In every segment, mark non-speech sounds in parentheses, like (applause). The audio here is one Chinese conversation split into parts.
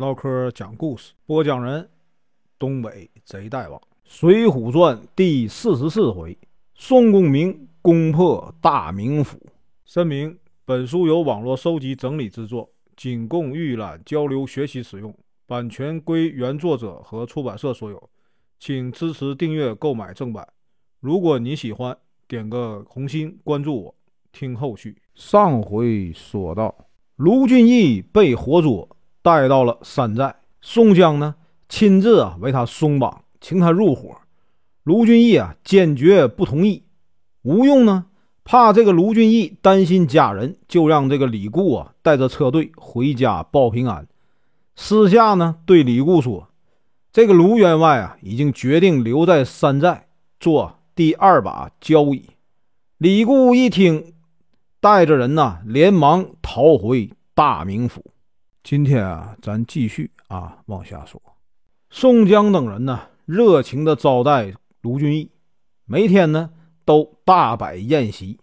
唠嗑讲故事，播讲人：东北贼大王，《水浒传》第四十四回：宋公明攻破大名府。声明：本书由网络收集整理制作，仅供预览、交流、学习使用，版权归原作者和出版社所有，请支持订阅、购买正版。如果你喜欢，点个红心，关注我，听后续。上回说到，卢俊义被活捉。带到了山寨，宋江呢亲自啊为他松绑，请他入伙。卢俊义啊坚决不同意。吴用呢怕这个卢俊义担心家人，就让这个李固啊带着车队回家报平安。私下呢对李固说：“这个卢员外啊已经决定留在山寨做第二把交椅。”李固一听，带着人呐连忙逃回大名府。今天啊，咱继续啊往下说。宋江等人呢，热情的招待卢俊义，每天呢都大摆宴席，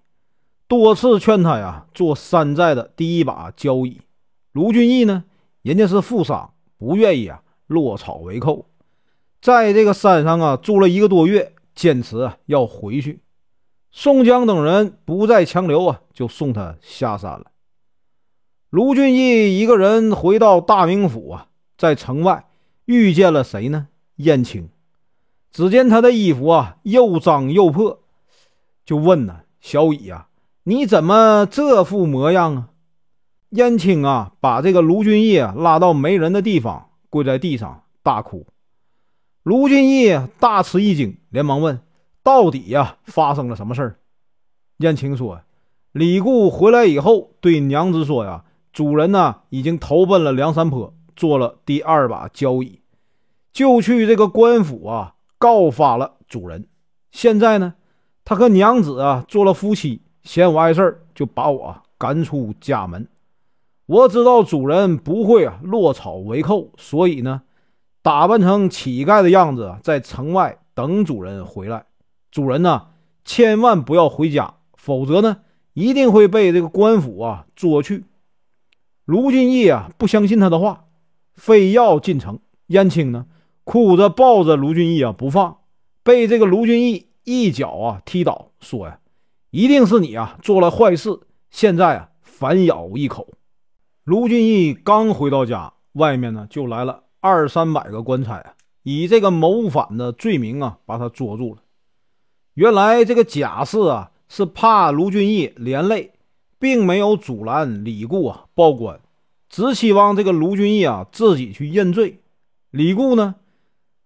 多次劝他呀做山寨的第一把交椅。卢俊义呢，人家是富商，不愿意啊落草为寇，在这个山上啊住了一个多月，坚持啊要回去。宋江等人不再强留啊，就送他下山了。卢俊义一个人回到大名府啊，在城外遇见了谁呢？燕青。只见他的衣服啊又脏又破，就问呢：“小乙啊，你怎么这副模样啊？”燕青啊，把这个卢俊义拉到没人的地方，跪在地上大哭。卢俊义大吃一惊，连忙问：“到底呀，发生了什么事儿？”燕青说：“李固回来以后，对娘子说呀。”主人呢，已经投奔了梁山坡，做了第二把交椅，就去这个官府啊告发了主人。现在呢，他和娘子啊做了夫妻，嫌我碍事儿，就把我赶出家门。我知道主人不会啊落草为寇，所以呢，打扮成乞丐的样子，在城外等主人回来。主人呢，千万不要回家，否则呢，一定会被这个官府啊捉去。卢俊义啊，不相信他的话，非要进城。燕青呢，哭着抱着卢俊义啊不放，被这个卢俊义一脚啊踢倒，说呀：“一定是你啊做了坏事，现在啊反咬一口。”卢俊义刚回到家，外面呢就来了二三百个官差啊，以这个谋反的罪名啊把他捉住了。原来这个贾氏啊是怕卢俊义连累。并没有阻拦李固啊报官，只希望这个卢俊义啊自己去认罪。李固呢，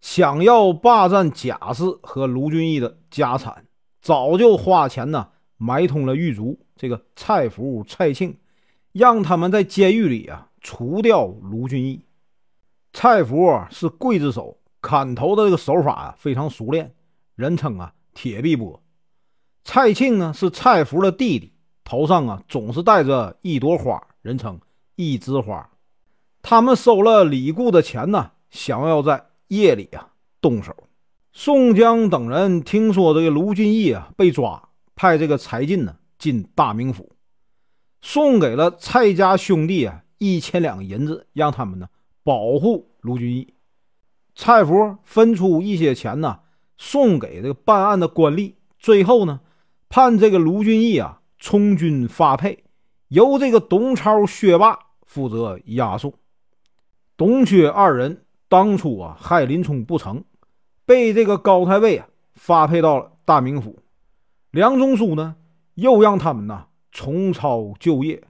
想要霸占贾氏和卢俊义的家产，早就花钱呢买通了狱卒这个蔡福、蔡庆，让他们在监狱里啊除掉卢俊义。蔡福是刽子手，砍头的这个手法啊非常熟练，人称啊铁臂波。蔡庆呢是蔡福的弟弟。头上啊总是戴着一朵花，人称一枝花。他们收了李固的钱呢，想要在夜里啊动手。宋江等人听说这个卢俊义啊被抓，派这个柴进呢进大名府，送给了蔡家兄弟啊一千两银子，让他们呢保护卢俊义。蔡福分出一些钱呢，送给这个办案的官吏。最后呢，判这个卢俊义啊。充军发配，由这个董超、薛霸负责押送。董薛二人当初啊害林冲不成，被这个高太尉啊发配到了大名府。梁中书呢又让他们呐重操旧业。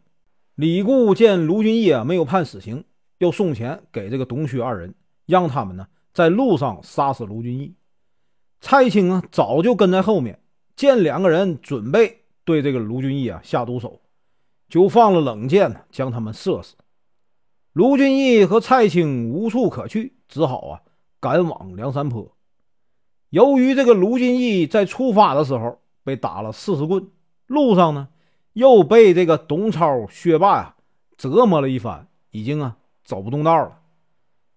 李固见卢俊义啊没有判死刑，又送钱给这个董薛二人，让他们呢在路上杀死卢俊义。蔡青啊早就跟在后面，见两个人准备。对这个卢俊义啊下毒手，就放了冷箭，将他们射死。卢俊义和蔡青无处可去，只好啊赶往梁山坡。由于这个卢俊义在出发的时候被打了四十棍，路上呢又被这个董超、薛霸呀折磨了一番，已经啊走不动道了。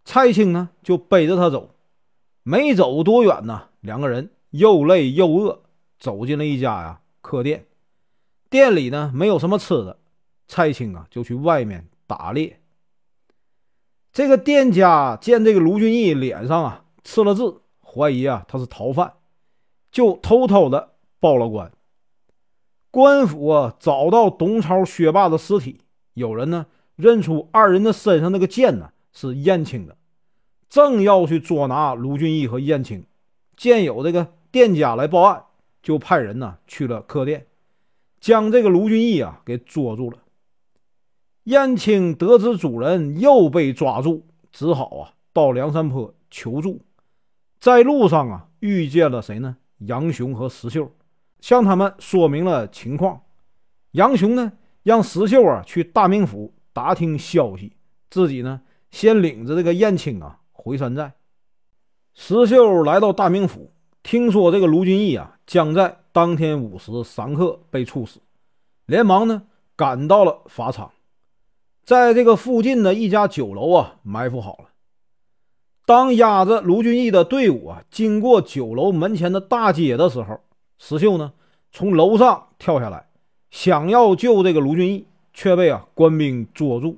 蔡青呢就背着他走，没走多远呢，两个人又累又饿，走进了一家呀客店。店里呢没有什么吃的，蔡青啊就去外面打猎。这个店家见这个卢俊义脸上啊刺了字，怀疑啊他是逃犯，就偷偷的报了官。官府啊找到董超、薛霸的尸体，有人呢认出二人的身上那个剑呢是燕青的，正要去捉拿卢俊义和燕青，见有这个店家来报案，就派人呢去了客店，将这个卢俊义啊给捉住了。燕青得知主人又被抓住，只好啊到梁山坡求助。在路上啊遇见了谁呢？杨雄和石秀，向他们说明了情况。杨雄呢让石秀啊去大名府打听消息，自己呢先领着这个燕青啊回山寨。石秀来到大名府，听说这个卢俊义啊将在当天午时三刻被处死，连忙呢赶到了法场。在这个附近的一家酒楼啊，埋伏好了。当押着卢俊义的队伍啊经过酒楼门前的大街的时候，石秀呢从楼上跳下来，想要救这个卢俊义，却被啊官兵捉住。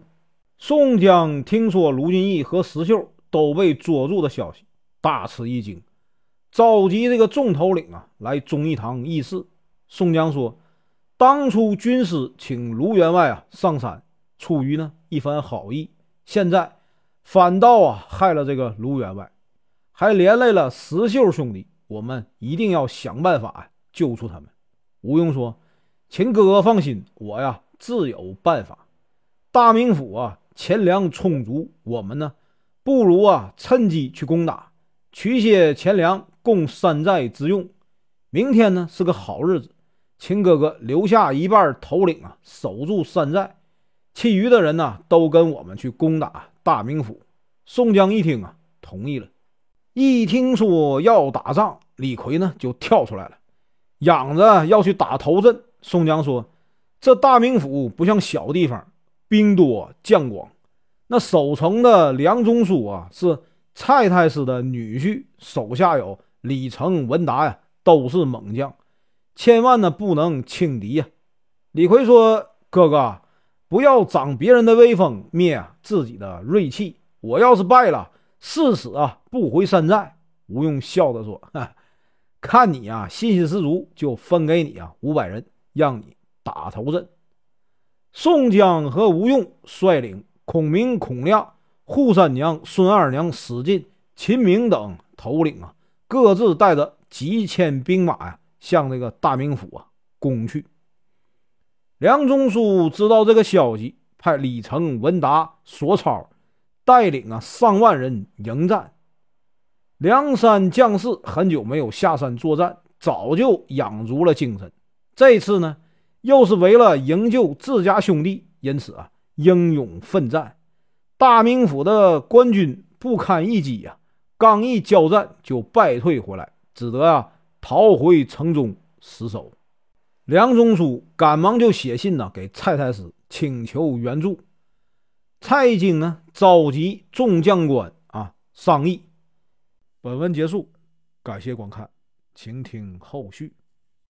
宋江听说卢俊义和石秀都被捉住的消息，大吃一惊，召集这个众头领啊来忠义堂议事。宋江说：“当初军师请卢员外啊上山。”出于呢一番好意，现在反倒啊害了这个卢员外，还连累了石秀兄弟。我们一定要想办法救出他们。吴用说：“请哥哥放心，我呀自有办法。大名府啊钱粮充足，我们呢不如啊趁机去攻打，取些钱粮供山寨之用。明天呢是个好日子，秦哥哥留下一半头领啊守住山寨。”其余的人呢，都跟我们去攻打大名府。宋江一听啊，同意了。一听说要打仗，李逵呢就跳出来了，嚷着要去打头阵。宋江说：“这大名府不像小地方，兵多将广。那守城的梁中书啊，是蔡太师的女婿，手下有李成、文达呀，都是猛将，千万呢不能轻敌呀。”李逵说：“哥哥。”不要长别人的威风，灭自己的锐气。我要是败了，誓死啊不回山寨。吴用笑着说：“ (laughs) 看你啊信心十足，就分给你啊五百人，让你打头阵。”宋江和吴用率领孔明、孔亮、扈三娘、孙二娘、史进、秦明等头领啊，各自带着几千兵马呀，向这个大名府啊攻去。梁中书知道这个消息，派李成、文达、索超带领啊上万人迎战。梁山将士很久没有下山作战，早就养足了精神。这次呢，又是为了营救自家兄弟，因此啊，英勇奋战。大名府的官军不堪一击呀，刚一交战就败退回来，只得啊逃回城中死守。梁中书赶忙就写信呢，给蔡太师请求援助。蔡京呢召集众将官啊商议。本文结束，感谢观看，请听后续。